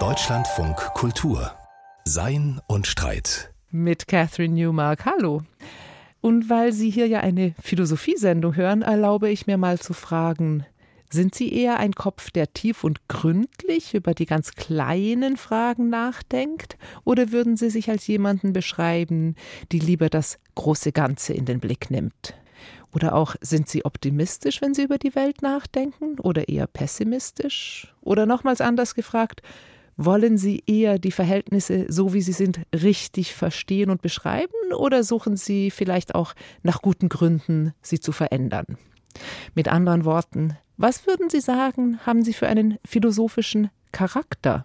Deutschlandfunk Kultur Sein und Streit mit Catherine Newmark. Hallo. Und weil Sie hier ja eine Philosophiesendung hören, erlaube ich mir mal zu fragen, sind Sie eher ein Kopf, der tief und gründlich über die ganz kleinen Fragen nachdenkt, oder würden Sie sich als jemanden beschreiben, die lieber das große Ganze in den Blick nimmt? Oder auch sind Sie optimistisch, wenn Sie über die Welt nachdenken, oder eher pessimistisch? Oder nochmals anders gefragt, wollen Sie eher die Verhältnisse, so wie sie sind, richtig verstehen und beschreiben, oder suchen Sie vielleicht auch nach guten Gründen, sie zu verändern? Mit anderen Worten, was würden Sie sagen, haben Sie für einen philosophischen Charakter?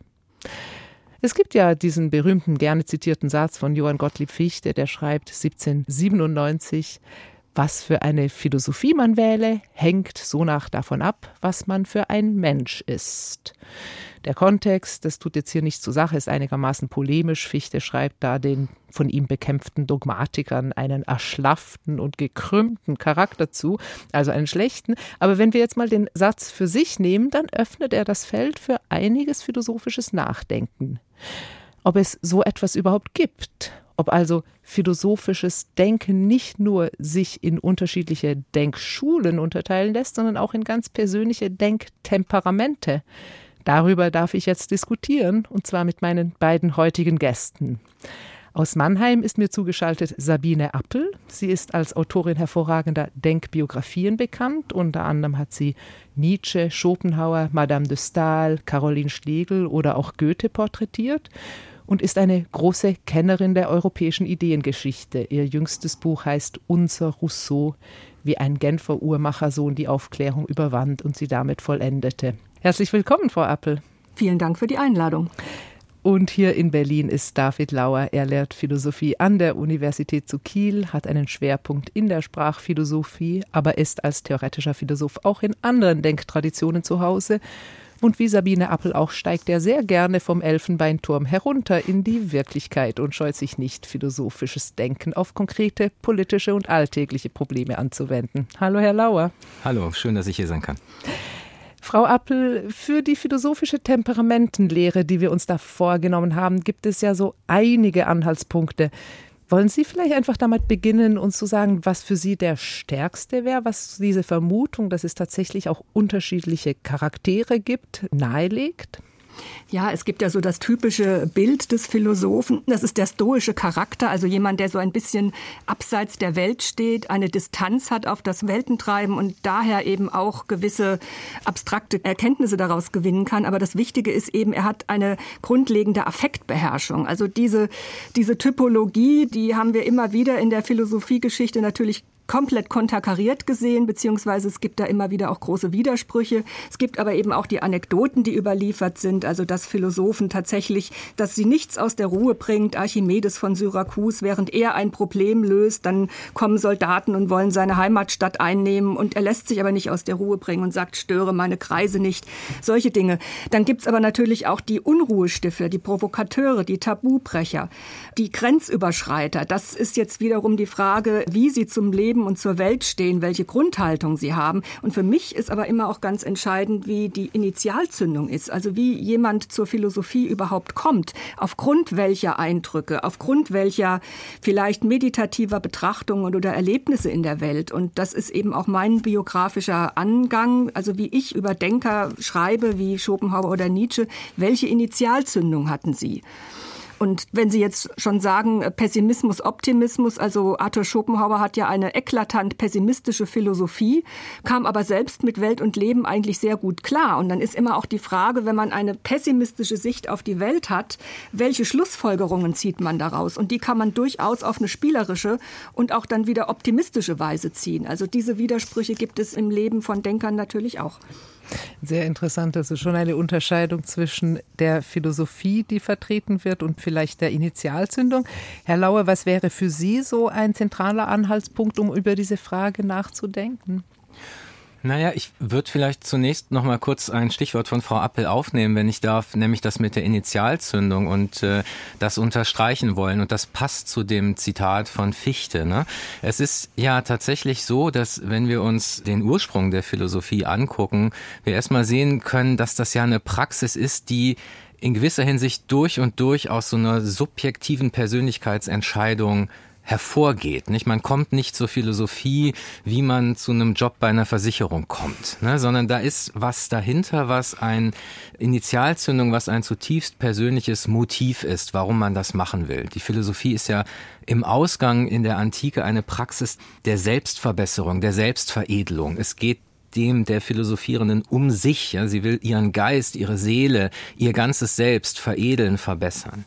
Es gibt ja diesen berühmten, gerne zitierten Satz von Johann Gottlieb Fichte, der schreibt 1797, was für eine Philosophie man wähle, hängt sonach davon ab, was man für ein Mensch ist. Der Kontext, das tut jetzt hier nicht zur Sache, ist einigermaßen polemisch. Fichte schreibt da den von ihm bekämpften Dogmatikern einen erschlafften und gekrümmten Charakter zu, also einen schlechten. Aber wenn wir jetzt mal den Satz für sich nehmen, dann öffnet er das Feld für einiges philosophisches Nachdenken. Ob es so etwas überhaupt gibt, ob also philosophisches Denken nicht nur sich in unterschiedliche Denkschulen unterteilen lässt, sondern auch in ganz persönliche Denktemperamente. Darüber darf ich jetzt diskutieren, und zwar mit meinen beiden heutigen Gästen. Aus Mannheim ist mir zugeschaltet Sabine Appel. Sie ist als Autorin hervorragender Denkbiografien bekannt. Unter anderem hat sie Nietzsche, Schopenhauer, Madame de Stael, Caroline Schlegel oder auch Goethe porträtiert und ist eine große Kennerin der europäischen Ideengeschichte. Ihr jüngstes Buch heißt Unser Rousseau, wie ein Genfer Uhrmachersohn die Aufklärung überwand und sie damit vollendete. Herzlich willkommen, Frau Appel. Vielen Dank für die Einladung. Und hier in Berlin ist David Lauer. Er lehrt Philosophie an der Universität zu Kiel, hat einen Schwerpunkt in der Sprachphilosophie, aber ist als theoretischer Philosoph auch in anderen Denktraditionen zu Hause. Und wie Sabine Appel auch steigt er sehr gerne vom Elfenbeinturm herunter in die Wirklichkeit und scheut sich nicht, philosophisches Denken auf konkrete politische und alltägliche Probleme anzuwenden. Hallo, Herr Lauer. Hallo, schön, dass ich hier sein kann. Frau Appel, für die philosophische Temperamentenlehre, die wir uns da vorgenommen haben, gibt es ja so einige Anhaltspunkte. Wollen Sie vielleicht einfach damit beginnen, uns zu sagen, was für Sie der stärkste wäre, was diese Vermutung, dass es tatsächlich auch unterschiedliche Charaktere gibt, nahelegt? Ja, es gibt ja so das typische Bild des Philosophen. Das ist der stoische Charakter, also jemand, der so ein bisschen abseits der Welt steht, eine Distanz hat auf das Weltentreiben und daher eben auch gewisse abstrakte Erkenntnisse daraus gewinnen kann. Aber das Wichtige ist eben, er hat eine grundlegende Affektbeherrschung. Also diese, diese Typologie, die haben wir immer wieder in der Philosophiegeschichte natürlich komplett konterkariert gesehen, beziehungsweise es gibt da immer wieder auch große Widersprüche. Es gibt aber eben auch die Anekdoten, die überliefert sind, also dass Philosophen tatsächlich, dass sie nichts aus der Ruhe bringt. Archimedes von Syrakus, während er ein Problem löst, dann kommen Soldaten und wollen seine Heimatstadt einnehmen und er lässt sich aber nicht aus der Ruhe bringen und sagt, störe meine Kreise nicht. Solche Dinge. Dann gibt's aber natürlich auch die Unruhestifter, die Provokateure, die Tabubrecher, die Grenzüberschreiter. Das ist jetzt wiederum die Frage, wie sie zum Leben Leben und zur Welt stehen, welche Grundhaltung sie haben. Und für mich ist aber immer auch ganz entscheidend, wie die Initialzündung ist, also wie jemand zur Philosophie überhaupt kommt, aufgrund welcher Eindrücke, aufgrund welcher vielleicht meditativer Betrachtungen oder Erlebnisse in der Welt. Und das ist eben auch mein biografischer Angang, also wie ich über Denker schreibe, wie Schopenhauer oder Nietzsche, welche Initialzündung hatten sie? Und wenn Sie jetzt schon sagen, äh, Pessimismus, Optimismus, also Arthur Schopenhauer hat ja eine eklatant pessimistische Philosophie, kam aber selbst mit Welt und Leben eigentlich sehr gut klar. Und dann ist immer auch die Frage, wenn man eine pessimistische Sicht auf die Welt hat, welche Schlussfolgerungen zieht man daraus? Und die kann man durchaus auf eine spielerische und auch dann wieder optimistische Weise ziehen. Also diese Widersprüche gibt es im Leben von Denkern natürlich auch. Sehr interessant, also schon eine Unterscheidung zwischen der Philosophie, die vertreten wird, und vielleicht der Initialzündung. Herr Lauer, was wäre für Sie so ein zentraler Anhaltspunkt, um über diese Frage nachzudenken? Naja, ich würde vielleicht zunächst noch mal kurz ein Stichwort von Frau Appel aufnehmen, wenn ich darf, nämlich das mit der Initialzündung und äh, das unterstreichen wollen. Und das passt zu dem Zitat von Fichte. Ne? Es ist ja tatsächlich so, dass wenn wir uns den Ursprung der Philosophie angucken, wir erstmal sehen können, dass das ja eine Praxis ist, die in gewisser Hinsicht durch und durch aus so einer subjektiven Persönlichkeitsentscheidung hervorgeht. Nicht? Man kommt nicht zur Philosophie, wie man zu einem Job bei einer Versicherung kommt, ne? sondern da ist was dahinter, was ein Initialzündung, was ein zutiefst persönliches Motiv ist, warum man das machen will. Die Philosophie ist ja im Ausgang in der Antike eine Praxis der Selbstverbesserung, der Selbstveredelung. Es geht dem der Philosophierenden um sich. Ja, sie will ihren Geist, ihre Seele, ihr ganzes Selbst veredeln, verbessern.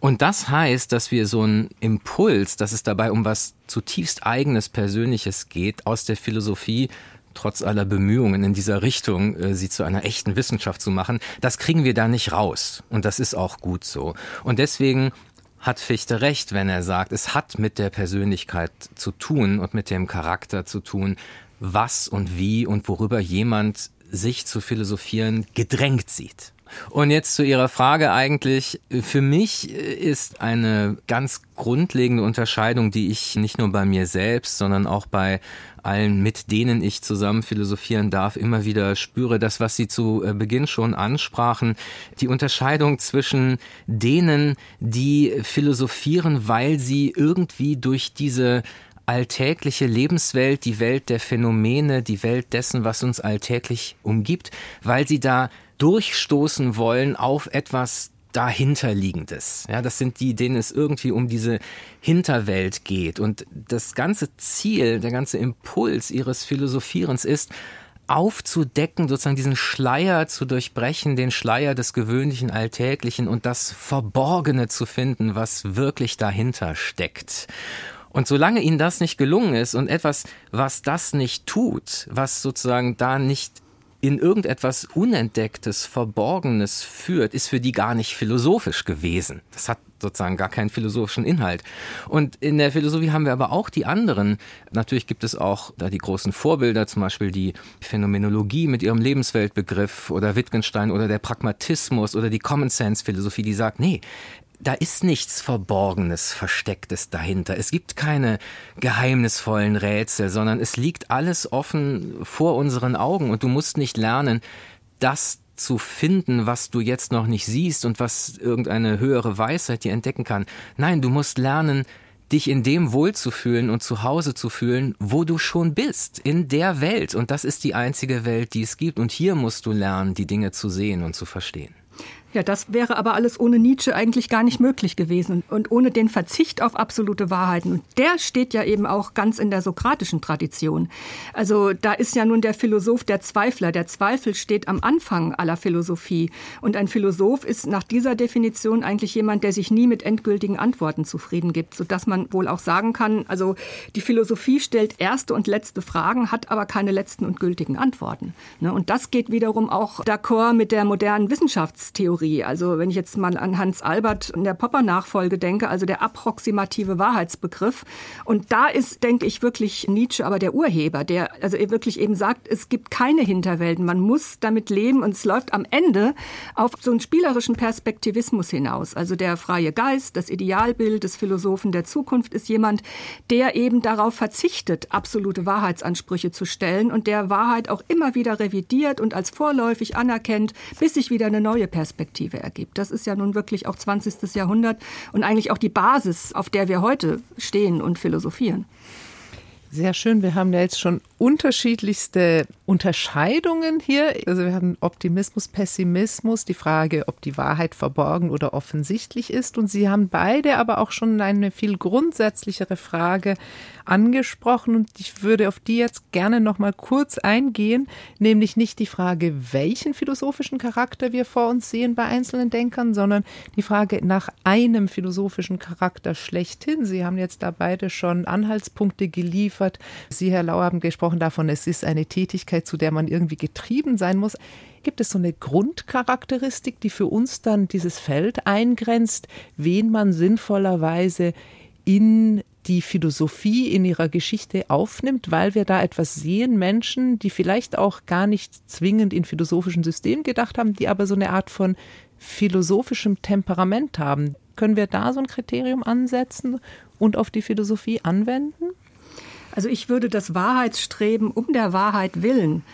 Und das heißt, dass wir so einen Impuls, dass es dabei um was zutiefst eigenes, persönliches geht, aus der Philosophie trotz aller Bemühungen in dieser Richtung, äh, sie zu einer echten Wissenschaft zu machen, das kriegen wir da nicht raus. Und das ist auch gut so. Und deswegen hat Fichte recht, wenn er sagt, es hat mit der Persönlichkeit zu tun und mit dem Charakter zu tun, was und wie und worüber jemand sich zu philosophieren gedrängt sieht. Und jetzt zu Ihrer Frage eigentlich. Für mich ist eine ganz grundlegende Unterscheidung, die ich nicht nur bei mir selbst, sondern auch bei allen, mit denen ich zusammen philosophieren darf, immer wieder spüre, das, was Sie zu äh, Beginn schon ansprachen, die Unterscheidung zwischen denen, die philosophieren, weil sie irgendwie durch diese alltägliche Lebenswelt, die Welt der Phänomene, die Welt dessen, was uns alltäglich umgibt, weil sie da durchstoßen wollen auf etwas dahinterliegendes. Ja, das sind die, denen es irgendwie um diese Hinterwelt geht. Und das ganze Ziel, der ganze Impuls ihres Philosophierens ist, aufzudecken, sozusagen diesen Schleier zu durchbrechen, den Schleier des gewöhnlichen Alltäglichen und das Verborgene zu finden, was wirklich dahinter steckt. Und solange ihnen das nicht gelungen ist und etwas, was das nicht tut, was sozusagen da nicht in irgendetwas Unentdecktes, Verborgenes führt, ist für die gar nicht philosophisch gewesen. Das hat sozusagen gar keinen philosophischen Inhalt. Und in der Philosophie haben wir aber auch die anderen. Natürlich gibt es auch da die großen Vorbilder, zum Beispiel die Phänomenologie mit ihrem Lebensweltbegriff oder Wittgenstein oder der Pragmatismus oder die Common Sense Philosophie, die sagt, nee, da ist nichts Verborgenes, Verstecktes dahinter. Es gibt keine geheimnisvollen Rätsel, sondern es liegt alles offen vor unseren Augen und du musst nicht lernen, das zu finden, was du jetzt noch nicht siehst und was irgendeine höhere Weisheit dir entdecken kann. Nein, du musst lernen, dich in dem wohlzufühlen und zu Hause zu fühlen, wo du schon bist, in der Welt. Und das ist die einzige Welt, die es gibt. Und hier musst du lernen, die Dinge zu sehen und zu verstehen. Ja, das wäre aber alles ohne Nietzsche eigentlich gar nicht möglich gewesen und ohne den Verzicht auf absolute Wahrheiten. Und der steht ja eben auch ganz in der sokratischen Tradition. Also da ist ja nun der Philosoph der Zweifler. Der Zweifel steht am Anfang aller Philosophie. Und ein Philosoph ist nach dieser Definition eigentlich jemand, der sich nie mit endgültigen Antworten zufrieden gibt, sodass man wohl auch sagen kann, also die Philosophie stellt erste und letzte Fragen, hat aber keine letzten und gültigen Antworten. Ne? Und das geht wiederum auch d'accord mit der modernen Wissenschaftstheorie. Theorie. Also wenn ich jetzt mal an Hans Albert in der Popper-Nachfolge denke, also der approximative Wahrheitsbegriff. Und da ist, denke ich, wirklich Nietzsche aber der Urheber, der also wirklich eben sagt, es gibt keine Hinterwelten. Man muss damit leben und es läuft am Ende auf so einen spielerischen Perspektivismus hinaus. Also der freie Geist, das Idealbild des Philosophen der Zukunft ist jemand, der eben darauf verzichtet, absolute Wahrheitsansprüche zu stellen und der Wahrheit auch immer wieder revidiert und als vorläufig anerkennt, bis sich wieder eine neue Perspektive Perspektive ergibt. Das ist ja nun wirklich auch 20. Jahrhundert und eigentlich auch die Basis, auf der wir heute stehen und philosophieren. Sehr schön. Wir haben ja jetzt schon unterschiedlichste Unterscheidungen hier. Also wir haben Optimismus, Pessimismus, die Frage, ob die Wahrheit verborgen oder offensichtlich ist. Und Sie haben beide aber auch schon eine viel grundsätzlichere Frage angesprochen. Und ich würde auf die jetzt gerne noch mal kurz eingehen, nämlich nicht die Frage, welchen philosophischen Charakter wir vor uns sehen bei einzelnen Denkern, sondern die Frage nach einem philosophischen Charakter schlechthin. Sie haben jetzt da beide schon Anhaltspunkte geliefert. Sie, Herr Lau, haben gesprochen davon, es ist eine Tätigkeit, zu der man irgendwie getrieben sein muss. Gibt es so eine Grundcharakteristik, die für uns dann dieses Feld eingrenzt, wen man sinnvollerweise in die Philosophie in ihrer Geschichte aufnimmt, weil wir da etwas sehen, Menschen, die vielleicht auch gar nicht zwingend in philosophischen Systemen gedacht haben, die aber so eine Art von philosophischem Temperament haben. Können wir da so ein Kriterium ansetzen und auf die Philosophie anwenden? Also ich würde das Wahrheitsstreben um der Wahrheit willen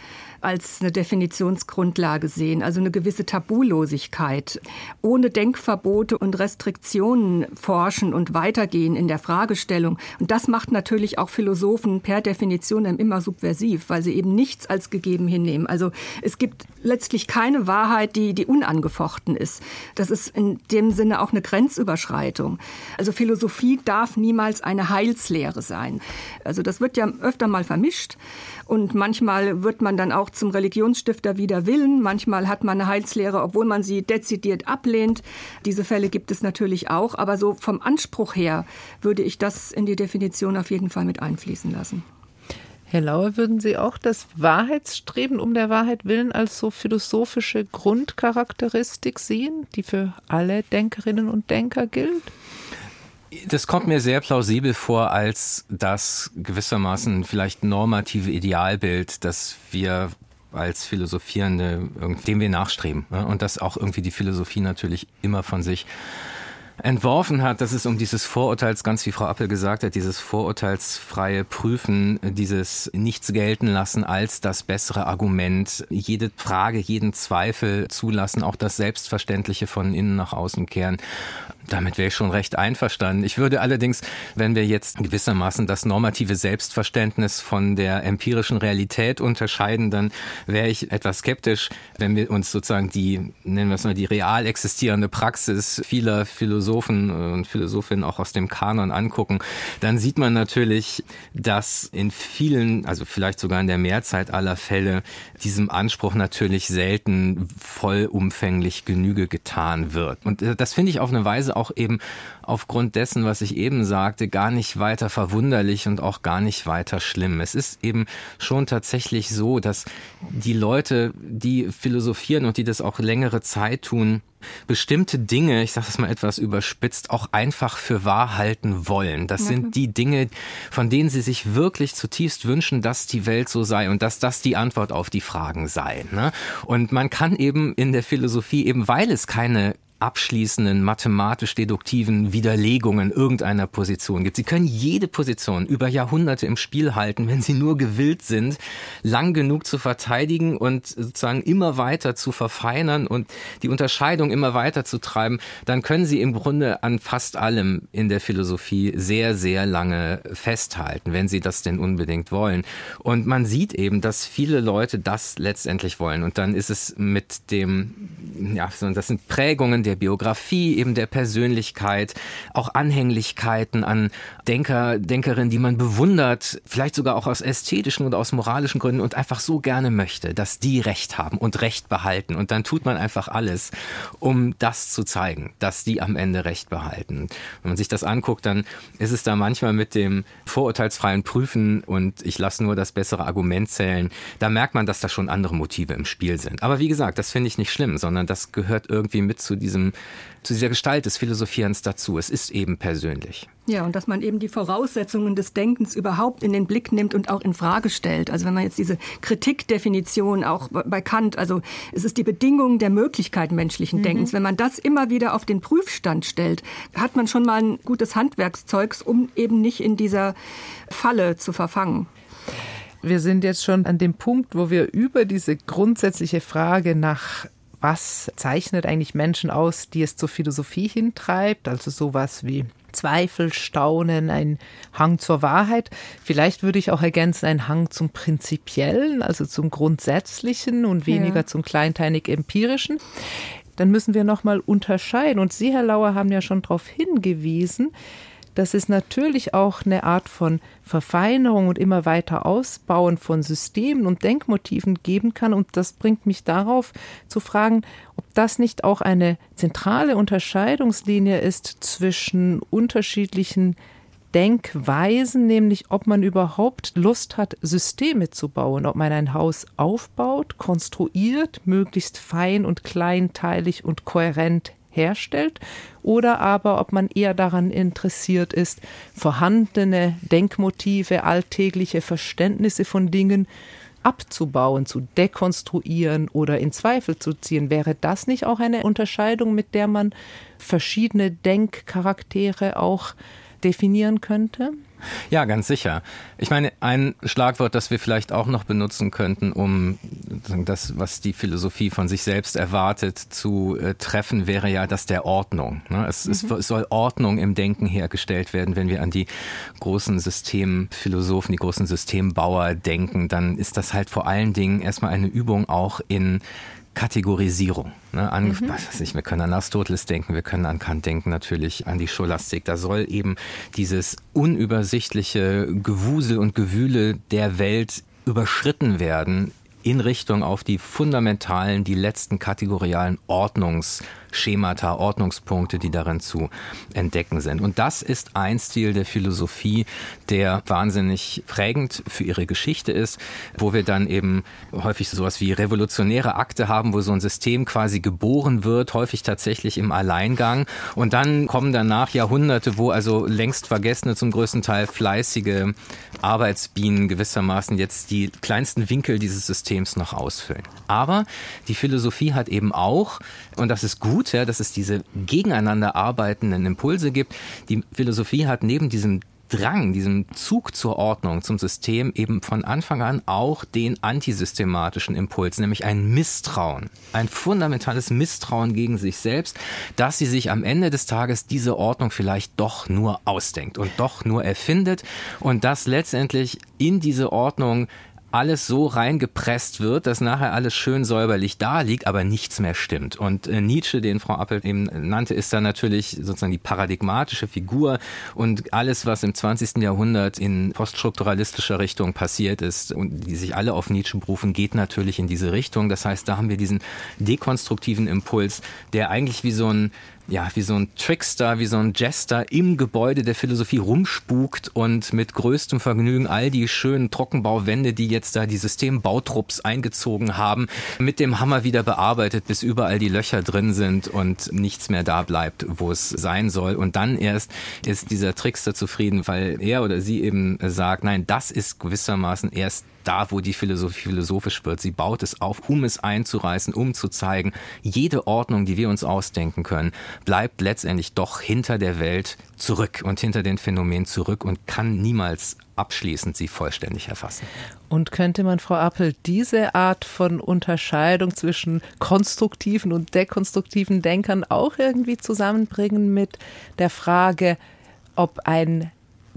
als eine Definitionsgrundlage sehen, also eine gewisse Tabulosigkeit. Ohne Denkverbote und Restriktionen forschen und weitergehen in der Fragestellung. Und das macht natürlich auch Philosophen per Definition immer subversiv, weil sie eben nichts als gegeben hinnehmen. Also es gibt letztlich keine Wahrheit, die, die unangefochten ist. Das ist in dem Sinne auch eine Grenzüberschreitung. Also Philosophie darf niemals eine Heilslehre sein. Also das wird ja öfter mal vermischt. Und manchmal wird man dann auch zum Religionsstifter wider Willen. Manchmal hat man eine Heilslehre, obwohl man sie dezidiert ablehnt. Diese Fälle gibt es natürlich auch. Aber so vom Anspruch her würde ich das in die Definition auf jeden Fall mit einfließen lassen. Herr Lauer, würden Sie auch das Wahrheitsstreben um der Wahrheit willen als so philosophische Grundcharakteristik sehen, die für alle Denkerinnen und Denker gilt? Das kommt mir sehr plausibel vor als das gewissermaßen vielleicht normative Idealbild, das wir als Philosophierende, dem wir nachstreben. Und das auch irgendwie die Philosophie natürlich immer von sich entworfen hat, dass es um dieses Vorurteils, ganz wie Frau Appel gesagt hat, dieses vorurteilsfreie Prüfen, dieses Nichts gelten lassen als das bessere Argument, jede Frage, jeden Zweifel zulassen, auch das Selbstverständliche von innen nach außen kehren. Damit wäre ich schon recht einverstanden. Ich würde allerdings, wenn wir jetzt gewissermaßen das normative Selbstverständnis von der empirischen Realität unterscheiden, dann wäre ich etwas skeptisch, wenn wir uns sozusagen die, nennen wir es mal, die real existierende Praxis vieler Philosophen und Philosophinnen auch aus dem Kanon angucken. Dann sieht man natürlich, dass in vielen, also vielleicht sogar in der Mehrzeit aller Fälle, diesem Anspruch natürlich selten vollumfänglich Genüge getan wird. Und das finde ich auf eine Weise auch eben aufgrund dessen, was ich eben sagte, gar nicht weiter verwunderlich und auch gar nicht weiter schlimm. Es ist eben schon tatsächlich so, dass die Leute, die philosophieren und die das auch längere Zeit tun, bestimmte Dinge, ich sage das mal etwas überspitzt, auch einfach für wahr halten wollen. Das sind die Dinge, von denen sie sich wirklich zutiefst wünschen, dass die Welt so sei und dass das die Antwort auf die Fragen sei. Ne? Und man kann eben in der Philosophie, eben weil es keine abschließenden mathematisch-deduktiven Widerlegungen irgendeiner Position gibt. Sie können jede Position über Jahrhunderte im Spiel halten, wenn sie nur gewillt sind, lang genug zu verteidigen und sozusagen immer weiter zu verfeinern und die Unterscheidung immer weiter zu treiben, dann können sie im Grunde an fast allem in der Philosophie sehr, sehr lange festhalten, wenn sie das denn unbedingt wollen. Und man sieht eben, dass viele Leute das letztendlich wollen. Und dann ist es mit dem, ja, das sind Prägungen der Biografie, eben der Persönlichkeit, auch Anhänglichkeiten an Denker, Denkerinnen, die man bewundert, vielleicht sogar auch aus ästhetischen oder aus moralischen Gründen und einfach so gerne möchte, dass die Recht haben und Recht behalten. Und dann tut man einfach alles, um das zu zeigen, dass die am Ende Recht behalten. Wenn man sich das anguckt, dann ist es da manchmal mit dem vorurteilsfreien Prüfen und ich lasse nur das bessere Argument zählen, da merkt man, dass da schon andere Motive im Spiel sind. Aber wie gesagt, das finde ich nicht schlimm, sondern das gehört irgendwie mit zu diesem diesem, zu dieser Gestalt des Philosophierens dazu. Es ist eben persönlich. Ja, und dass man eben die Voraussetzungen des Denkens überhaupt in den Blick nimmt und auch in Frage stellt. Also wenn man jetzt diese Kritikdefinition auch bei Kant, also es ist die Bedingung der Möglichkeit menschlichen mhm. Denkens. Wenn man das immer wieder auf den Prüfstand stellt, hat man schon mal ein gutes Handwerkszeugs, um eben nicht in dieser Falle zu verfangen. Wir sind jetzt schon an dem Punkt, wo wir über diese grundsätzliche Frage nach was zeichnet eigentlich Menschen aus, die es zur Philosophie hintreibt, also sowas wie Zweifel, Staunen, ein Hang zur Wahrheit. Vielleicht würde ich auch ergänzen, ein Hang zum Prinzipiellen, also zum Grundsätzlichen und weniger ja. zum kleinteilig Empirischen. Dann müssen wir nochmal unterscheiden. Und Sie, Herr Lauer, haben ja schon darauf hingewiesen, dass es natürlich auch eine Art von Verfeinerung und immer weiter Ausbauen von Systemen und Denkmotiven geben kann. Und das bringt mich darauf zu fragen, ob das nicht auch eine zentrale Unterscheidungslinie ist zwischen unterschiedlichen Denkweisen, nämlich ob man überhaupt Lust hat, Systeme zu bauen, ob man ein Haus aufbaut, konstruiert, möglichst fein und kleinteilig und kohärent herstellt oder aber ob man eher daran interessiert ist, vorhandene Denkmotive, alltägliche Verständnisse von Dingen abzubauen, zu dekonstruieren oder in Zweifel zu ziehen. Wäre das nicht auch eine Unterscheidung, mit der man verschiedene Denkcharaktere auch definieren könnte? Ja, ganz sicher. Ich meine, ein Schlagwort, das wir vielleicht auch noch benutzen könnten, um das, was die Philosophie von sich selbst erwartet, zu äh, treffen, wäre ja das der Ordnung. Ne? Es, mhm. es, soll Ordnung im Denken hergestellt werden. Wenn wir an die großen Systemphilosophen, die großen Systembauer denken, dann ist das halt vor allen Dingen erstmal eine Übung auch in Kategorisierung. Ne, an, mhm. ich, wir können an Aristoteles denken, wir können an Kant denken, natürlich an die Scholastik. Da soll eben dieses unübersichtliche Gewusel und Gewühle der Welt überschritten werden in Richtung auf die fundamentalen, die letzten kategorialen Ordnungsschemata, Ordnungspunkte, die darin zu entdecken sind. Und das ist ein Stil der Philosophie, der wahnsinnig prägend für ihre Geschichte ist, wo wir dann eben häufig sowas wie revolutionäre Akte haben, wo so ein System quasi geboren wird, häufig tatsächlich im Alleingang. Und dann kommen danach Jahrhunderte, wo also längst vergessene, zum größten Teil fleißige Arbeitsbienen gewissermaßen jetzt die kleinsten Winkel dieses Systems noch ausfüllen. Aber die Philosophie hat eben auch, und das ist gut, ja, dass es diese gegeneinander arbeitenden Impulse gibt, die Philosophie hat neben diesem Drang, diesem Zug zur Ordnung, zum System eben von Anfang an auch den antisystematischen Impuls, nämlich ein Misstrauen, ein fundamentales Misstrauen gegen sich selbst, dass sie sich am Ende des Tages diese Ordnung vielleicht doch nur ausdenkt und doch nur erfindet und dass letztendlich in diese Ordnung alles so reingepresst wird, dass nachher alles schön säuberlich da liegt, aber nichts mehr stimmt. Und äh, Nietzsche, den Frau Appel eben nannte, ist dann natürlich sozusagen die paradigmatische Figur und alles, was im 20. Jahrhundert in poststrukturalistischer Richtung passiert ist und die sich alle auf Nietzsche berufen, geht natürlich in diese Richtung. Das heißt, da haben wir diesen dekonstruktiven Impuls, der eigentlich wie so ein ja, wie so ein Trickster, wie so ein Jester im Gebäude der Philosophie rumspukt und mit größtem Vergnügen all die schönen Trockenbauwände, die jetzt da die Systembautrupps eingezogen haben, mit dem Hammer wieder bearbeitet, bis überall die Löcher drin sind und nichts mehr da bleibt, wo es sein soll. Und dann erst ist dieser Trickster zufrieden, weil er oder sie eben sagt, nein, das ist gewissermaßen erst da, wo die Philosophie philosophisch wird. Sie baut es auf, um es einzureißen, um zu zeigen, jede Ordnung, die wir uns ausdenken können, bleibt letztendlich doch hinter der Welt zurück und hinter den Phänomenen zurück und kann niemals abschließend sie vollständig erfassen. Und könnte man, Frau Appel, diese Art von Unterscheidung zwischen konstruktiven und dekonstruktiven Denkern auch irgendwie zusammenbringen mit der Frage, ob ein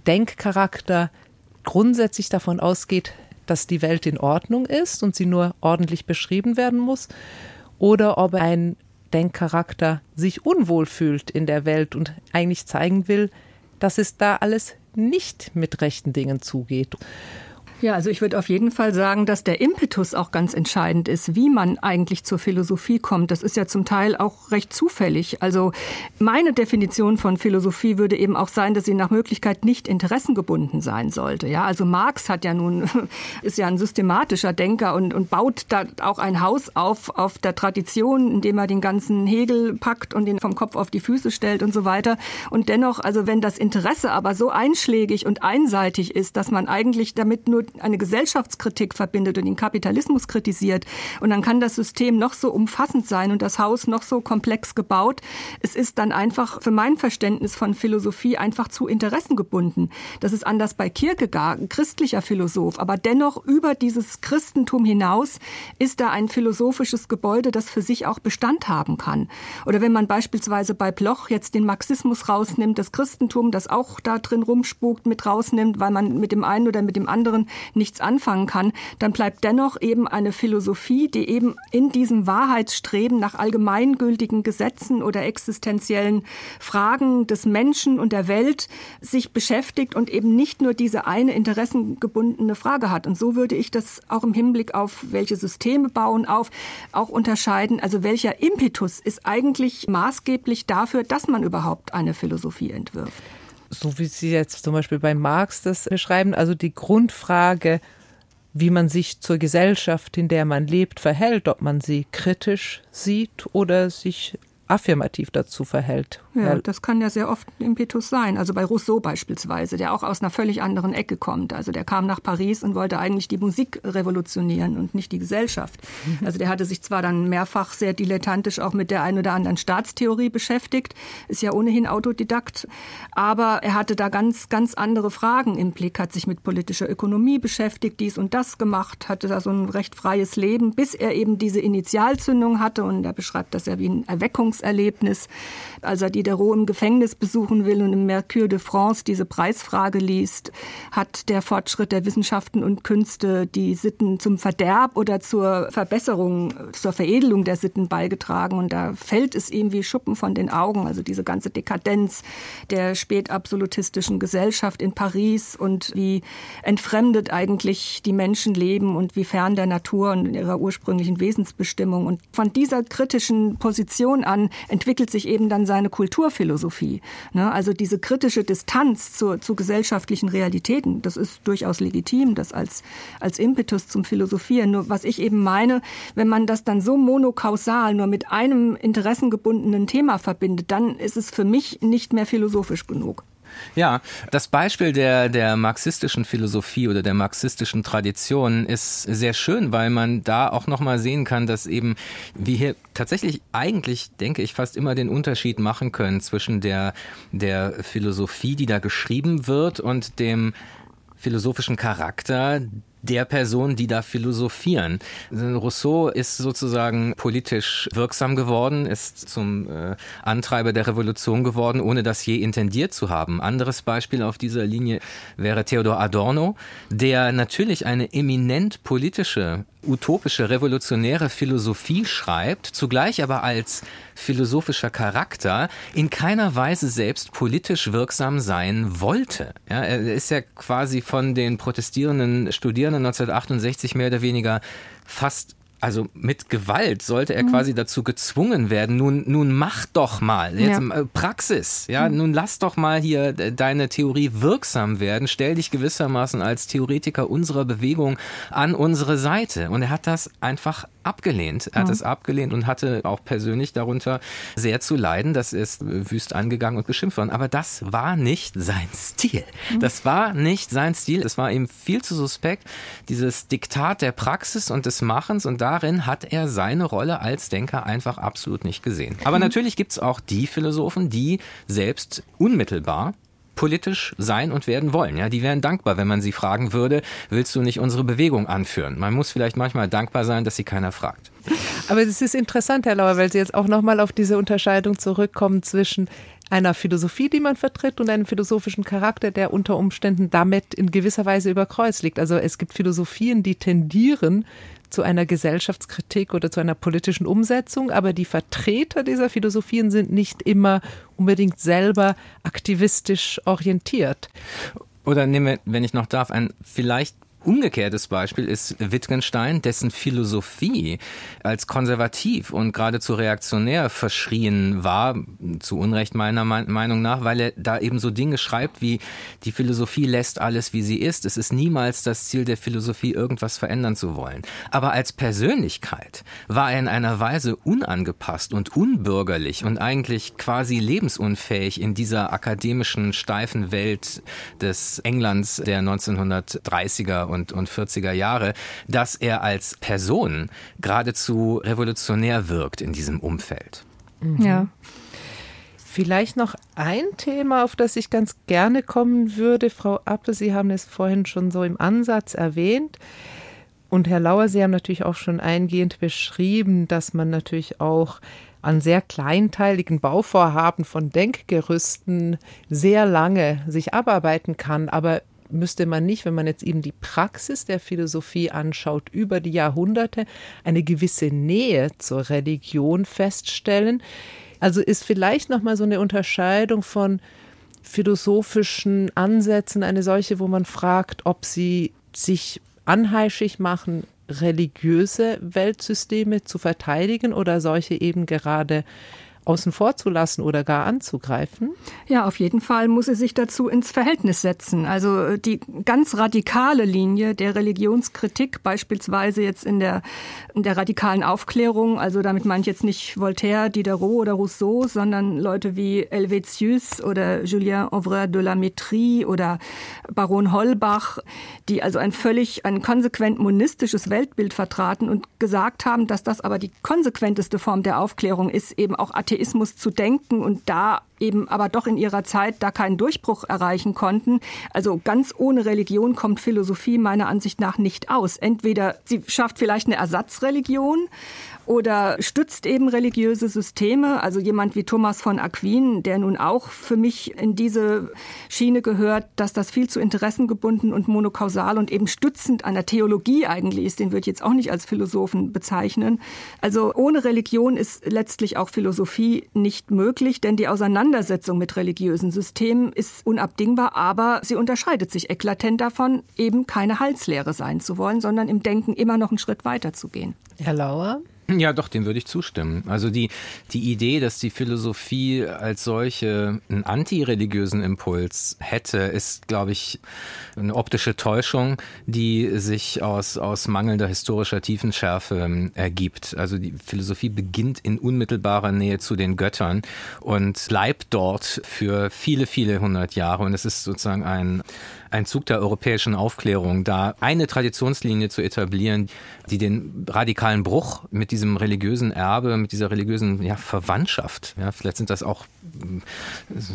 Denkcharakter grundsätzlich davon ausgeht, dass die Welt in Ordnung ist und sie nur ordentlich beschrieben werden muss, oder ob ein Denkcharakter sich unwohl fühlt in der Welt und eigentlich zeigen will, dass es da alles nicht mit rechten Dingen zugeht. Ja, also ich würde auf jeden Fall sagen, dass der Impetus auch ganz entscheidend ist, wie man eigentlich zur Philosophie kommt. Das ist ja zum Teil auch recht zufällig. Also meine Definition von Philosophie würde eben auch sein, dass sie nach Möglichkeit nicht interessengebunden sein sollte. Ja, also Marx hat ja nun, ist ja ein systematischer Denker und, und baut da auch ein Haus auf, auf der Tradition, indem er den ganzen Hegel packt und ihn vom Kopf auf die Füße stellt und so weiter. Und dennoch, also wenn das Interesse aber so einschlägig und einseitig ist, dass man eigentlich damit nur eine Gesellschaftskritik verbindet und den Kapitalismus kritisiert. Und dann kann das System noch so umfassend sein und das Haus noch so komplex gebaut. Es ist dann einfach für mein Verständnis von Philosophie einfach zu Interessen gebunden. Das ist anders bei Kierkegaard, ein christlicher Philosoph. Aber dennoch über dieses Christentum hinaus ist da ein philosophisches Gebäude, das für sich auch Bestand haben kann. Oder wenn man beispielsweise bei Bloch jetzt den Marxismus rausnimmt, das Christentum, das auch da drin rumspukt, mit rausnimmt, weil man mit dem einen oder mit dem anderen nichts anfangen kann, dann bleibt dennoch eben eine Philosophie, die eben in diesem Wahrheitsstreben nach allgemeingültigen Gesetzen oder existenziellen Fragen des Menschen und der Welt sich beschäftigt und eben nicht nur diese eine interessengebundene Frage hat. Und so würde ich das auch im Hinblick auf welche Systeme bauen auf auch unterscheiden. Also welcher Impetus ist eigentlich maßgeblich dafür, dass man überhaupt eine Philosophie entwirft? So wie Sie jetzt zum Beispiel bei Marx das beschreiben, also die Grundfrage, wie man sich zur Gesellschaft, in der man lebt, verhält, ob man sie kritisch sieht oder sich affirmativ dazu verhält. Ja, das kann ja sehr oft ein Impetus sein. Also bei Rousseau beispielsweise, der auch aus einer völlig anderen Ecke kommt. Also der kam nach Paris und wollte eigentlich die Musik revolutionieren und nicht die Gesellschaft. Mhm. Also der hatte sich zwar dann mehrfach sehr dilettantisch auch mit der ein oder anderen Staatstheorie beschäftigt, ist ja ohnehin Autodidakt, aber er hatte da ganz, ganz andere Fragen im Blick, hat sich mit politischer Ökonomie beschäftigt, dies und das gemacht, hatte da so ein recht freies Leben, bis er eben diese Initialzündung hatte und er beschreibt das ja wie ein Erweckungserlebnis, als er Diderot im Gefängnis besuchen will und im Mercure de France diese Preisfrage liest, hat der Fortschritt der Wissenschaften und Künste die Sitten zum Verderb oder zur Verbesserung, zur Veredelung der Sitten beigetragen. Und da fällt es ihm wie Schuppen von den Augen, also diese ganze Dekadenz der spätabsolutistischen Gesellschaft in Paris und wie entfremdet eigentlich die Menschen leben und wie fern der Natur und ihrer ursprünglichen Wesensbestimmung. Und von dieser kritischen Position an entwickelt sich eben dann seine Kulturphilosophie. Ne? Also diese kritische Distanz zu, zu gesellschaftlichen Realitäten, das ist durchaus legitim, das als, als Impetus zum Philosophieren. Nur was ich eben meine, wenn man das dann so monokausal nur mit einem interessengebundenen Thema verbindet, dann ist es für mich nicht mehr philosophisch genug. Ja, das Beispiel der, der marxistischen Philosophie oder der marxistischen Tradition ist sehr schön, weil man da auch nochmal sehen kann, dass eben wir hier tatsächlich eigentlich, denke ich, fast immer den Unterschied machen können zwischen der, der Philosophie, die da geschrieben wird und dem philosophischen Charakter, der Person, die da philosophieren. Rousseau ist sozusagen politisch wirksam geworden, ist zum äh, Antreiber der Revolution geworden, ohne das je intendiert zu haben. Anderes Beispiel auf dieser Linie wäre Theodor Adorno, der natürlich eine eminent politische utopische, revolutionäre Philosophie schreibt, zugleich aber als philosophischer Charakter in keiner Weise selbst politisch wirksam sein wollte. Ja, er ist ja quasi von den protestierenden Studierenden 1968 mehr oder weniger fast also mit Gewalt sollte er mhm. quasi dazu gezwungen werden, nun, nun mach doch mal, jetzt ja. Äh, Praxis, ja, mhm. nun lass doch mal hier deine Theorie wirksam werden, stell dich gewissermaßen als Theoretiker unserer Bewegung an unsere Seite. Und er hat das einfach abgelehnt. Er hat es abgelehnt und hatte auch persönlich darunter sehr zu leiden. Das ist wüst angegangen und beschimpft worden. Aber das war nicht sein Stil. Mhm. Das war nicht sein Stil. Es war ihm viel zu suspekt. Dieses Diktat der Praxis und des Machens und darin hat er seine Rolle als Denker einfach absolut nicht gesehen. Aber mhm. natürlich gibt es auch die Philosophen, die selbst unmittelbar politisch sein und werden wollen. Ja, die wären dankbar, wenn man sie fragen würde, willst du nicht unsere Bewegung anführen? Man muss vielleicht manchmal dankbar sein, dass sie keiner fragt. Aber es ist interessant, Herr Lauer, weil Sie jetzt auch nochmal auf diese Unterscheidung zurückkommen zwischen einer Philosophie, die man vertritt, und einem philosophischen Charakter, der unter Umständen damit in gewisser Weise über Kreuz liegt. Also es gibt Philosophien, die tendieren zu einer Gesellschaftskritik oder zu einer politischen Umsetzung, aber die Vertreter dieser Philosophien sind nicht immer unbedingt selber aktivistisch orientiert. Oder nehme, wenn ich noch darf, ein vielleicht Umgekehrtes Beispiel ist Wittgenstein, dessen Philosophie als konservativ und geradezu reaktionär verschrien war, zu Unrecht meiner Meinung nach, weil er da eben so Dinge schreibt wie, die Philosophie lässt alles, wie sie ist. Es ist niemals das Ziel der Philosophie, irgendwas verändern zu wollen. Aber als Persönlichkeit war er in einer Weise unangepasst und unbürgerlich und eigentlich quasi lebensunfähig in dieser akademischen, steifen Welt des Englands der 1930er und, und 40er Jahre, dass er als Person geradezu revolutionär wirkt in diesem Umfeld. Mhm. Ja. Vielleicht noch ein Thema, auf das ich ganz gerne kommen würde. Frau Appel, Sie haben es vorhin schon so im Ansatz erwähnt. Und Herr Lauer, Sie haben natürlich auch schon eingehend beschrieben, dass man natürlich auch an sehr kleinteiligen Bauvorhaben von Denkgerüsten sehr lange sich abarbeiten kann. Aber müsste man nicht, wenn man jetzt eben die Praxis der Philosophie anschaut, über die Jahrhunderte eine gewisse Nähe zur Religion feststellen. Also ist vielleicht noch mal so eine Unterscheidung von philosophischen Ansätzen eine solche, wo man fragt, ob sie sich anheischig machen, religiöse Weltsysteme zu verteidigen oder solche eben gerade außen vor zu lassen oder gar anzugreifen? Ja, auf jeden Fall muss sie sich dazu ins Verhältnis setzen. Also äh, die ganz radikale Linie der Religionskritik, beispielsweise jetzt in der, in der radikalen Aufklärung, also damit meine ich jetzt nicht Voltaire, Diderot oder Rousseau, sondern Leute wie Helvétius oder Julien Auvray de la Métrie oder Baron Holbach, die also ein völlig, ein konsequent monistisches Weltbild vertraten und gesagt haben, dass das aber die konsequenteste Form der Aufklärung ist, eben auch Atheismus zu denken und da eben aber doch in ihrer Zeit da keinen Durchbruch erreichen konnten. Also ganz ohne Religion kommt Philosophie meiner Ansicht nach nicht aus. Entweder sie schafft vielleicht eine Ersatzreligion oder stützt eben religiöse Systeme. Also jemand wie Thomas von Aquin, der nun auch für mich in diese Schiene gehört, dass das viel zu interessengebunden und monokausal und eben stützend einer Theologie eigentlich ist, den würde ich jetzt auch nicht als Philosophen bezeichnen. Also ohne Religion ist letztlich auch Philosophie nicht möglich, denn die Auseinandersetzung mit religiösen Systemen ist unabdingbar, aber sie unterscheidet sich eklatent davon, eben keine Heilslehre sein zu wollen, sondern im Denken immer noch einen Schritt weiter zu gehen. Herr Lauer? Ja, doch, dem würde ich zustimmen. Also die, die Idee, dass die Philosophie als solche einen antireligiösen Impuls hätte, ist, glaube ich, eine optische Täuschung, die sich aus, aus mangelnder historischer Tiefenschärfe ähm, ergibt. Also die Philosophie beginnt in unmittelbarer Nähe zu den Göttern und bleibt dort für viele, viele hundert Jahre. Und es ist sozusagen ein, ein Zug der europäischen Aufklärung, da eine Traditionslinie zu etablieren, die den radikalen Bruch mit diesem religiösen Erbe, mit dieser religiösen ja, Verwandtschaft, ja, vielleicht sind das auch,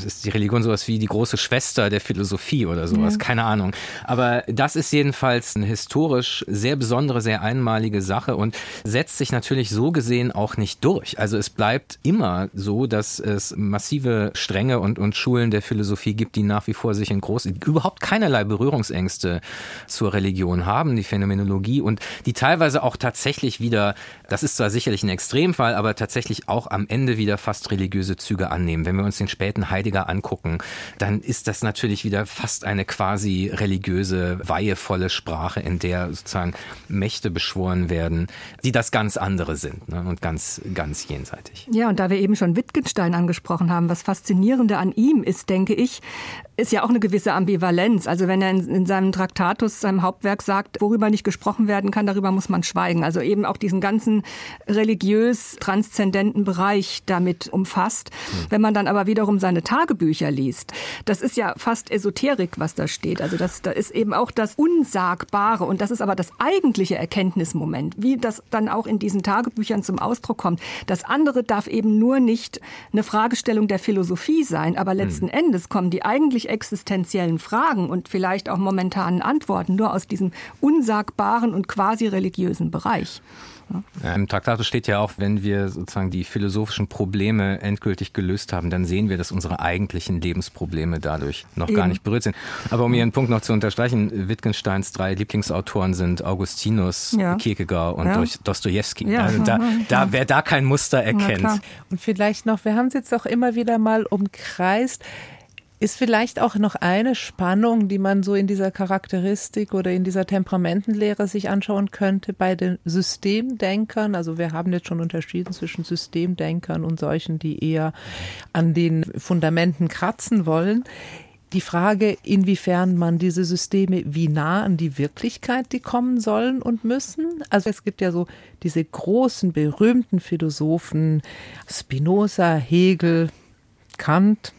ist die Religion sowas wie die große Schwester der Philosophie oder sowas, ja. keine Ahnung. Aber das ist jedenfalls eine historisch sehr besondere, sehr einmalige Sache und setzt sich natürlich so gesehen auch nicht durch. Also es bleibt immer so, dass es massive Stränge und, und Schulen der Philosophie gibt, die nach wie vor sich in groß, überhaupt keinerlei Berührungsängste zur Religion haben, die Phänomenologie und die teilweise auch tatsächlich wieder, das ist zwar sicherlich ein Extremfall, aber tatsächlich auch am Ende wieder fast religiöse Züge annehmen. Wenn wir uns den späten Heidegger angucken, dann ist das natürlich wieder fast eine quasi religiöse, weihevolle Sprache, in der sozusagen Mächte beschworen werden, die das ganz andere sind ne? und ganz, ganz jenseitig. Ja, und da wir eben schon Wittgenstein angesprochen haben, was faszinierende an ihm ist, denke ich, ist ja auch eine gewisse Ambivalenz. Also wenn er in, in seinem Traktatus, seinem Hauptwerk sagt, worüber nicht gesprochen werden kann, darüber muss man schweigen. Also eben auch diesen ganzen religiös transzendenten Bereich damit umfasst. Mhm. Wenn man dann aber wiederum seine Tagebücher liest, das ist ja fast Esoterik, was da steht. Also das, da ist eben auch das Unsagbare und das ist aber das eigentliche Erkenntnismoment, wie das dann auch in diesen Tagebüchern zum Ausdruck kommt. Das andere darf eben nur nicht eine Fragestellung der Philosophie sein, aber letzten mhm. Endes kommen die eigentlich wirklich existenziellen Fragen und vielleicht auch momentanen Antworten nur aus diesem unsagbaren und quasi religiösen Bereich. Ja, Im Traktat steht ja auch, wenn wir sozusagen die philosophischen Probleme endgültig gelöst haben, dann sehen wir, dass unsere eigentlichen Lebensprobleme dadurch noch Eben. gar nicht berührt sind. Aber um Ihren Punkt noch zu unterstreichen, Wittgensteins drei Lieblingsautoren sind Augustinus, ja. Kierkegaard und ja. Dostojewski. Ja. Also da, da, wer da kein Muster erkennt. Und vielleicht noch, wir haben es jetzt auch immer wieder mal umkreist, ist vielleicht auch noch eine Spannung, die man so in dieser Charakteristik oder in dieser Temperamentenlehre sich anschauen könnte bei den Systemdenkern. Also wir haben jetzt schon unterschieden zwischen Systemdenkern und solchen, die eher an den Fundamenten kratzen wollen. Die Frage, inwiefern man diese Systeme wie nah an die Wirklichkeit die kommen sollen und müssen. Also es gibt ja so diese großen, berühmten Philosophen, Spinoza, Hegel, Kant,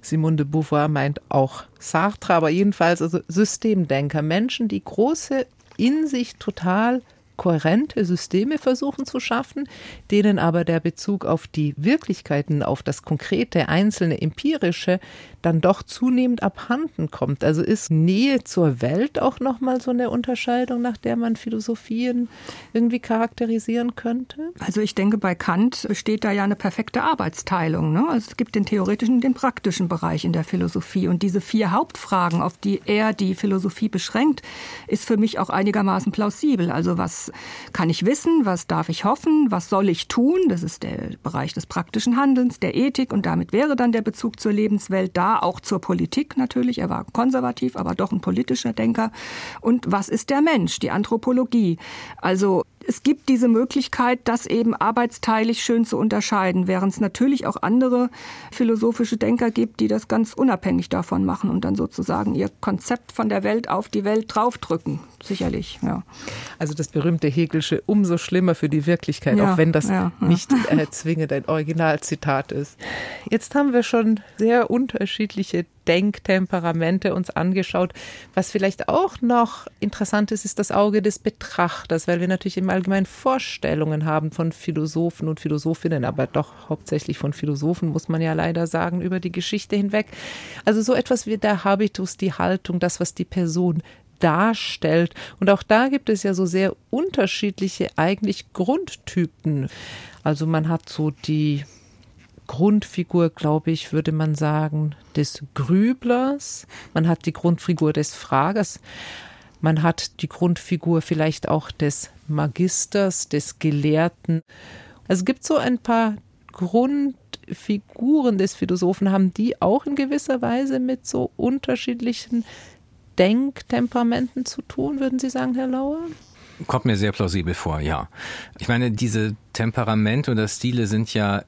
Simone de Beauvoir meint auch Sartre, aber jedenfalls also Systemdenker, Menschen, die große, in sich total kohärente Systeme versuchen zu schaffen, denen aber der Bezug auf die Wirklichkeiten, auf das konkrete, einzelne, empirische dann doch zunehmend abhanden kommt. Also ist Nähe zur Welt auch nochmal so eine Unterscheidung, nach der man Philosophien irgendwie charakterisieren könnte? Also ich denke, bei Kant besteht da ja eine perfekte Arbeitsteilung. Ne? Also es gibt den theoretischen und den praktischen Bereich in der Philosophie. Und diese vier Hauptfragen, auf die er die Philosophie beschränkt, ist für mich auch einigermaßen plausibel. Also was kann ich wissen, was darf ich hoffen, was soll ich tun? Das ist der Bereich des praktischen Handelns, der Ethik und damit wäre dann der Bezug zur Lebenswelt da auch zur Politik natürlich. Er war konservativ, aber doch ein politischer Denker. Und was ist der Mensch? Die Anthropologie. Also es gibt diese Möglichkeit, das eben arbeitsteilig schön zu unterscheiden, während es natürlich auch andere philosophische Denker gibt, die das ganz unabhängig davon machen und dann sozusagen ihr Konzept von der Welt auf die Welt draufdrücken. Sicherlich, ja. Also das berühmte Hegelsche umso schlimmer für die Wirklichkeit, ja, auch wenn das ja, ja. nicht äh, zwingend ein Originalzitat ist. Jetzt haben wir schon sehr unterschiedliche Denktemperamente uns angeschaut. Was vielleicht auch noch interessant ist, ist das Auge des Betrachters, weil wir natürlich im Allgemeinen Vorstellungen haben von Philosophen und Philosophinnen, aber doch hauptsächlich von Philosophen, muss man ja leider sagen, über die Geschichte hinweg. Also so etwas wie der Habitus, die Haltung, das, was die Person darstellt. Und auch da gibt es ja so sehr unterschiedliche eigentlich Grundtypen. Also man hat so die Grundfigur, glaube ich, würde man sagen, des Grüblers. Man hat die Grundfigur des Fragers. Man hat die Grundfigur vielleicht auch des Magisters, des Gelehrten. Also es gibt so ein paar Grundfiguren des Philosophen, haben die auch in gewisser Weise mit so unterschiedlichen Denktemperamenten zu tun, würden Sie sagen, Herr Lauer? Kommt mir sehr plausibel vor, ja. Ich meine, diese Temperamente oder Stile sind ja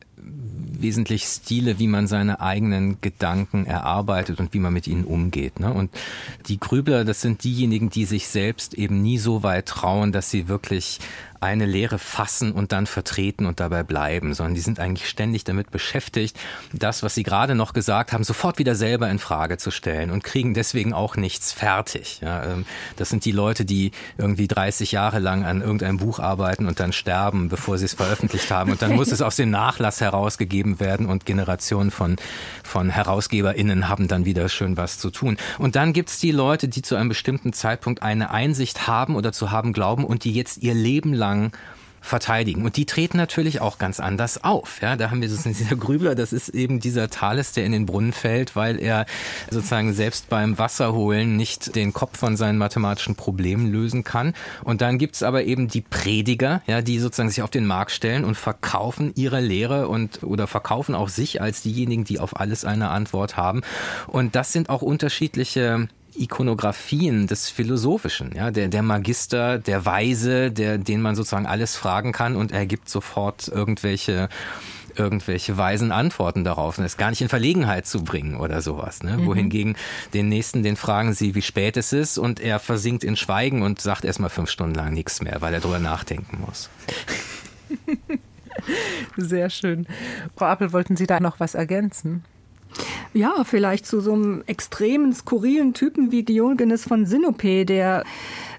wesentlich Stile, wie man seine eigenen Gedanken erarbeitet und wie man mit ihnen umgeht. Ne? Und die Grübler, das sind diejenigen, die sich selbst eben nie so weit trauen, dass sie wirklich eine Lehre fassen und dann vertreten und dabei bleiben, sondern die sind eigentlich ständig damit beschäftigt, das, was sie gerade noch gesagt haben, sofort wieder selber in Frage zu stellen und kriegen deswegen auch nichts fertig. Ja, ähm, das sind die Leute, die irgendwie 30 Jahre lang an irgendeinem Buch arbeiten und dann sterben, bevor sie es veröffentlicht haben. Und dann muss es aus dem Nachlass herausgegeben werden und Generationen von, von HerausgeberInnen haben dann wieder schön was zu tun. Und dann gibt es die Leute, die zu einem bestimmten Zeitpunkt eine Einsicht haben oder zu haben glauben und die jetzt ihr Leben lang verteidigen. Und die treten natürlich auch ganz anders auf. Ja, da haben wir sozusagen dieser Grübler, das ist eben dieser Thales, der in den Brunnen fällt, weil er sozusagen selbst beim Wasserholen nicht den Kopf von seinen mathematischen Problemen lösen kann. Und dann gibt's aber eben die Prediger, ja, die sozusagen sich auf den Markt stellen und verkaufen ihre Lehre und oder verkaufen auch sich als diejenigen, die auf alles eine Antwort haben. Und das sind auch unterschiedliche Ikonografien des Philosophischen, ja, der, der Magister, der Weise, der, den man sozusagen alles fragen kann und er gibt sofort irgendwelche irgendwelche weisen Antworten darauf und es gar nicht in Verlegenheit zu bringen oder sowas. Ne? Mhm. Wohingegen den nächsten, den fragen sie, wie spät es ist und er versinkt in Schweigen und sagt erstmal fünf Stunden lang nichts mehr, weil er drüber nachdenken muss. Sehr schön. Frau Appel, wollten Sie da noch was ergänzen? Ja, vielleicht zu so einem extremen, skurrilen Typen wie Diogenes von Sinope, der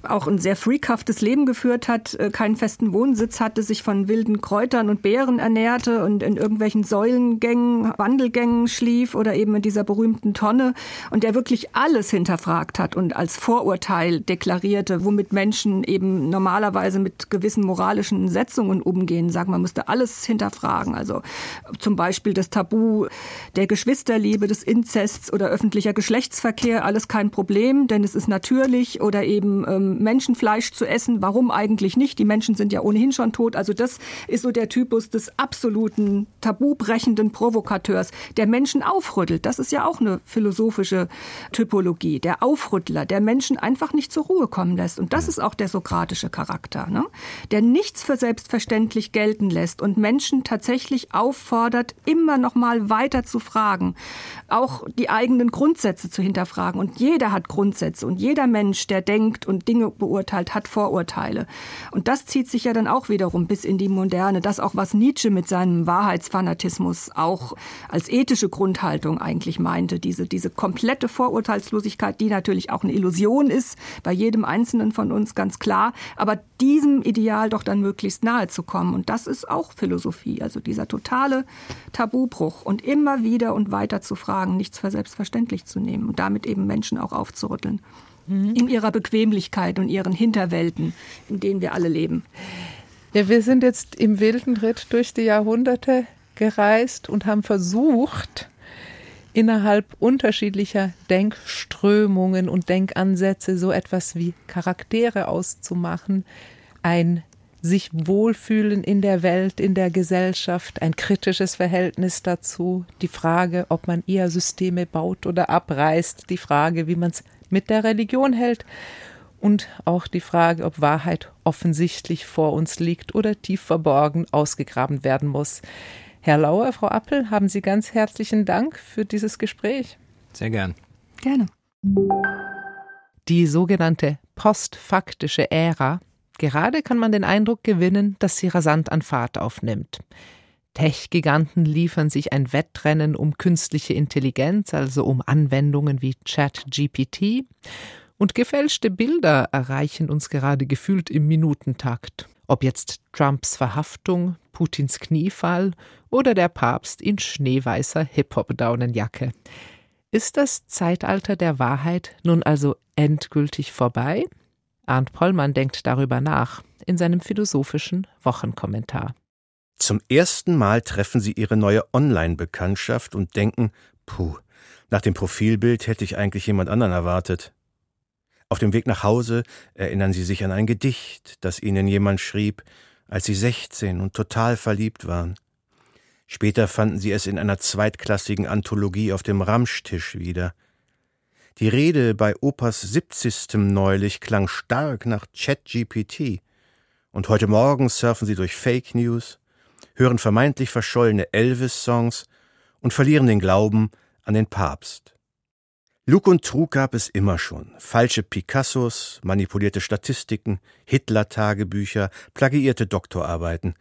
auch ein sehr freakhaftes Leben geführt hat, äh, keinen festen Wohnsitz hatte, sich von wilden Kräutern und Beeren ernährte und in irgendwelchen Säulengängen, Wandelgängen schlief oder eben in dieser berühmten Tonne und der wirklich alles hinterfragt hat und als Vorurteil deklarierte, womit Menschen eben normalerweise mit gewissen moralischen Setzungen umgehen. Sagen, man müsste alles hinterfragen. Also zum Beispiel das Tabu der Geschwisterliebe, des Inzests oder öffentlicher Geschlechtsverkehr, alles kein Problem, denn es ist natürlich oder eben ähm, Menschenfleisch zu essen. Warum eigentlich nicht? Die Menschen sind ja ohnehin schon tot. Also das ist so der Typus des absoluten tabubrechenden Provokateurs, der Menschen aufrüttelt. Das ist ja auch eine philosophische Typologie. Der Aufrüttler, der Menschen einfach nicht zur Ruhe kommen lässt. Und das ist auch der sokratische Charakter, ne? der nichts für selbstverständlich gelten lässt und Menschen tatsächlich auffordert, immer noch mal weiter zu fragen, auch die eigenen Grundsätze zu hinterfragen. Und jeder hat Grundsätze und jeder Mensch, der denkt und Dinge Dinge beurteilt, hat Vorurteile. Und das zieht sich ja dann auch wiederum bis in die Moderne. Das auch, was Nietzsche mit seinem Wahrheitsfanatismus auch als ethische Grundhaltung eigentlich meinte. Diese, diese komplette Vorurteilslosigkeit, die natürlich auch eine Illusion ist, bei jedem Einzelnen von uns ganz klar. Aber diesem Ideal doch dann möglichst nahe zu kommen. Und das ist auch Philosophie. Also dieser totale Tabubruch und immer wieder und weiter zu fragen, nichts für selbstverständlich zu nehmen und damit eben Menschen auch aufzurütteln mhm. in ihrer Bequemlichkeit und ihren Hinterwelten, in denen wir alle leben. Ja, wir sind jetzt im wilden Ritt durch die Jahrhunderte gereist und haben versucht, innerhalb unterschiedlicher Denkströmungen und Denkansätze so etwas wie Charaktere auszumachen, ein sich wohlfühlen in der Welt, in der Gesellschaft, ein kritisches Verhältnis dazu, die Frage, ob man eher Systeme baut oder abreißt, die Frage, wie man es mit der Religion hält. und auch die Frage, ob Wahrheit offensichtlich vor uns liegt oder tief verborgen ausgegraben werden muss. Herr Lauer, Frau Appel, haben Sie ganz herzlichen Dank für dieses Gespräch. Sehr gern. Gerne. Die sogenannte postfaktische Ära. Gerade kann man den Eindruck gewinnen, dass sie rasant an Fahrt aufnimmt. Tech-Giganten liefern sich ein Wettrennen um künstliche Intelligenz, also um Anwendungen wie ChatGPT. Und gefälschte Bilder erreichen uns gerade gefühlt im Minutentakt. Ob jetzt Trumps Verhaftung, Putins Kniefall oder der Papst in schneeweißer Hip-Hop-Daunenjacke. Ist das Zeitalter der Wahrheit nun also endgültig vorbei? Arndt Pollmann denkt darüber nach in seinem philosophischen Wochenkommentar. Zum ersten Mal treffen sie ihre neue Online-Bekanntschaft und denken, puh, nach dem Profilbild hätte ich eigentlich jemand anderen erwartet. Auf dem Weg nach Hause erinnern sie sich an ein Gedicht, das ihnen jemand schrieb, als sie 16 und total verliebt waren. Später fanden sie es in einer zweitklassigen Anthologie auf dem Ramschtisch wieder. Die Rede bei Opas 70. neulich klang stark nach ChatGPT. Und heute Morgen surfen sie durch Fake News, hören vermeintlich verschollene Elvis-Songs und verlieren den Glauben an den Papst. Lug und Trug gab es immer schon. Falsche Picassos, manipulierte Statistiken, Hitler-Tagebücher, plagiierte Doktorarbeiten.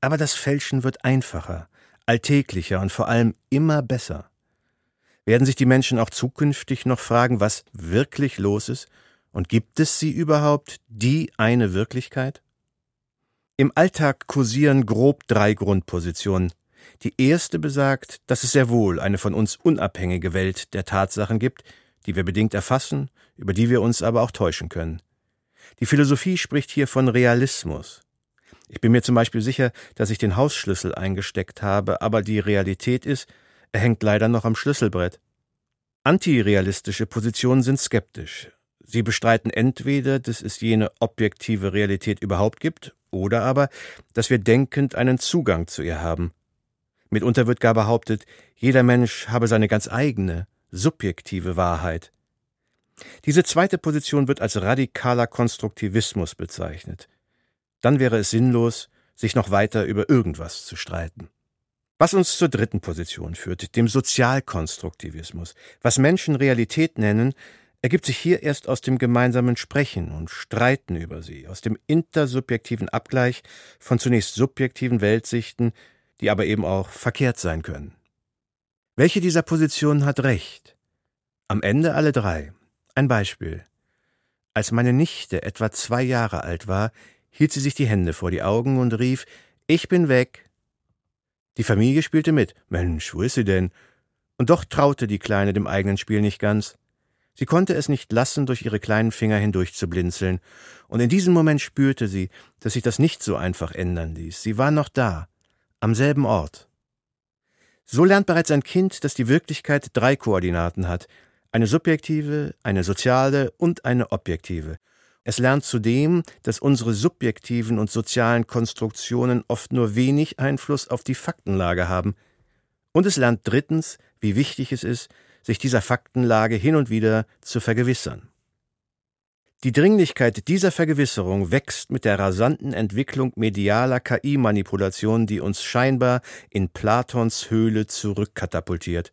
Aber das Fälschen wird einfacher, alltäglicher und vor allem immer besser. Werden sich die Menschen auch zukünftig noch fragen, was wirklich los ist? Und gibt es sie überhaupt, die eine Wirklichkeit? Im Alltag kursieren grob drei Grundpositionen. Die erste besagt, dass es sehr wohl eine von uns unabhängige Welt der Tatsachen gibt, die wir bedingt erfassen, über die wir uns aber auch täuschen können. Die Philosophie spricht hier von Realismus. Ich bin mir zum Beispiel sicher, dass ich den Hausschlüssel eingesteckt habe, aber die Realität ist, er hängt leider noch am Schlüsselbrett. Antirealistische Positionen sind skeptisch. Sie bestreiten entweder, dass es jene objektive Realität überhaupt gibt, oder aber, dass wir denkend einen Zugang zu ihr haben. Mitunter wird gar behauptet, jeder Mensch habe seine ganz eigene, subjektive Wahrheit. Diese zweite Position wird als radikaler Konstruktivismus bezeichnet dann wäre es sinnlos, sich noch weiter über irgendwas zu streiten. Was uns zur dritten Position führt, dem Sozialkonstruktivismus. Was Menschen Realität nennen, ergibt sich hier erst aus dem gemeinsamen Sprechen und Streiten über sie, aus dem intersubjektiven Abgleich von zunächst subjektiven Weltsichten, die aber eben auch verkehrt sein können. Welche dieser Positionen hat recht? Am Ende alle drei. Ein Beispiel. Als meine Nichte etwa zwei Jahre alt war, hielt sie sich die Hände vor die Augen und rief Ich bin weg. Die Familie spielte mit. Mensch, wo ist sie denn? Und doch traute die Kleine dem eigenen Spiel nicht ganz. Sie konnte es nicht lassen, durch ihre kleinen Finger hindurch zu blinzeln, und in diesem Moment spürte sie, dass sich das nicht so einfach ändern ließ. Sie war noch da, am selben Ort. So lernt bereits ein Kind, dass die Wirklichkeit drei Koordinaten hat, eine subjektive, eine soziale und eine objektive, es lernt zudem, dass unsere subjektiven und sozialen Konstruktionen oft nur wenig Einfluss auf die Faktenlage haben. Und es lernt drittens, wie wichtig es ist, sich dieser Faktenlage hin und wieder zu vergewissern. Die Dringlichkeit dieser Vergewisserung wächst mit der rasanten Entwicklung medialer KI-Manipulation, die uns scheinbar in Platons Höhle zurückkatapultiert.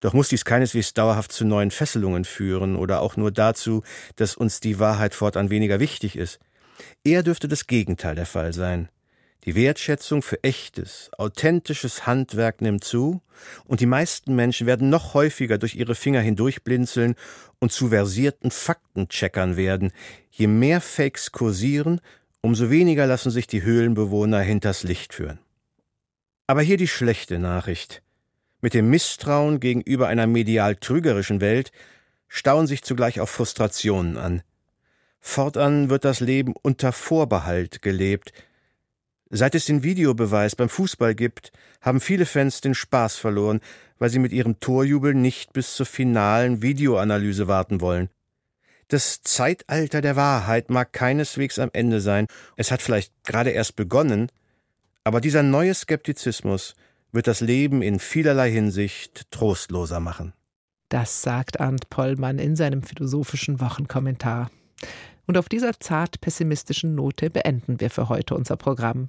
Doch muss dies keineswegs dauerhaft zu neuen Fesselungen führen oder auch nur dazu, dass uns die Wahrheit fortan weniger wichtig ist. Eher dürfte das Gegenteil der Fall sein. Die Wertschätzung für echtes, authentisches Handwerk nimmt zu, und die meisten Menschen werden noch häufiger durch ihre Finger hindurchblinzeln und zu versierten Faktencheckern werden. Je mehr Fakes kursieren, umso weniger lassen sich die Höhlenbewohner hinters Licht führen. Aber hier die schlechte Nachricht. Mit dem Misstrauen gegenüber einer medial trügerischen Welt stauen sich zugleich auch Frustrationen an. Fortan wird das Leben unter Vorbehalt gelebt. Seit es den Videobeweis beim Fußball gibt, haben viele Fans den Spaß verloren, weil sie mit ihrem Torjubel nicht bis zur finalen Videoanalyse warten wollen. Das Zeitalter der Wahrheit mag keineswegs am Ende sein, es hat vielleicht gerade erst begonnen, aber dieser neue Skeptizismus wird das Leben in vielerlei Hinsicht trostloser machen. Das sagt Arndt Pollmann in seinem philosophischen Wochenkommentar. Und auf dieser zart pessimistischen Note beenden wir für heute unser Programm.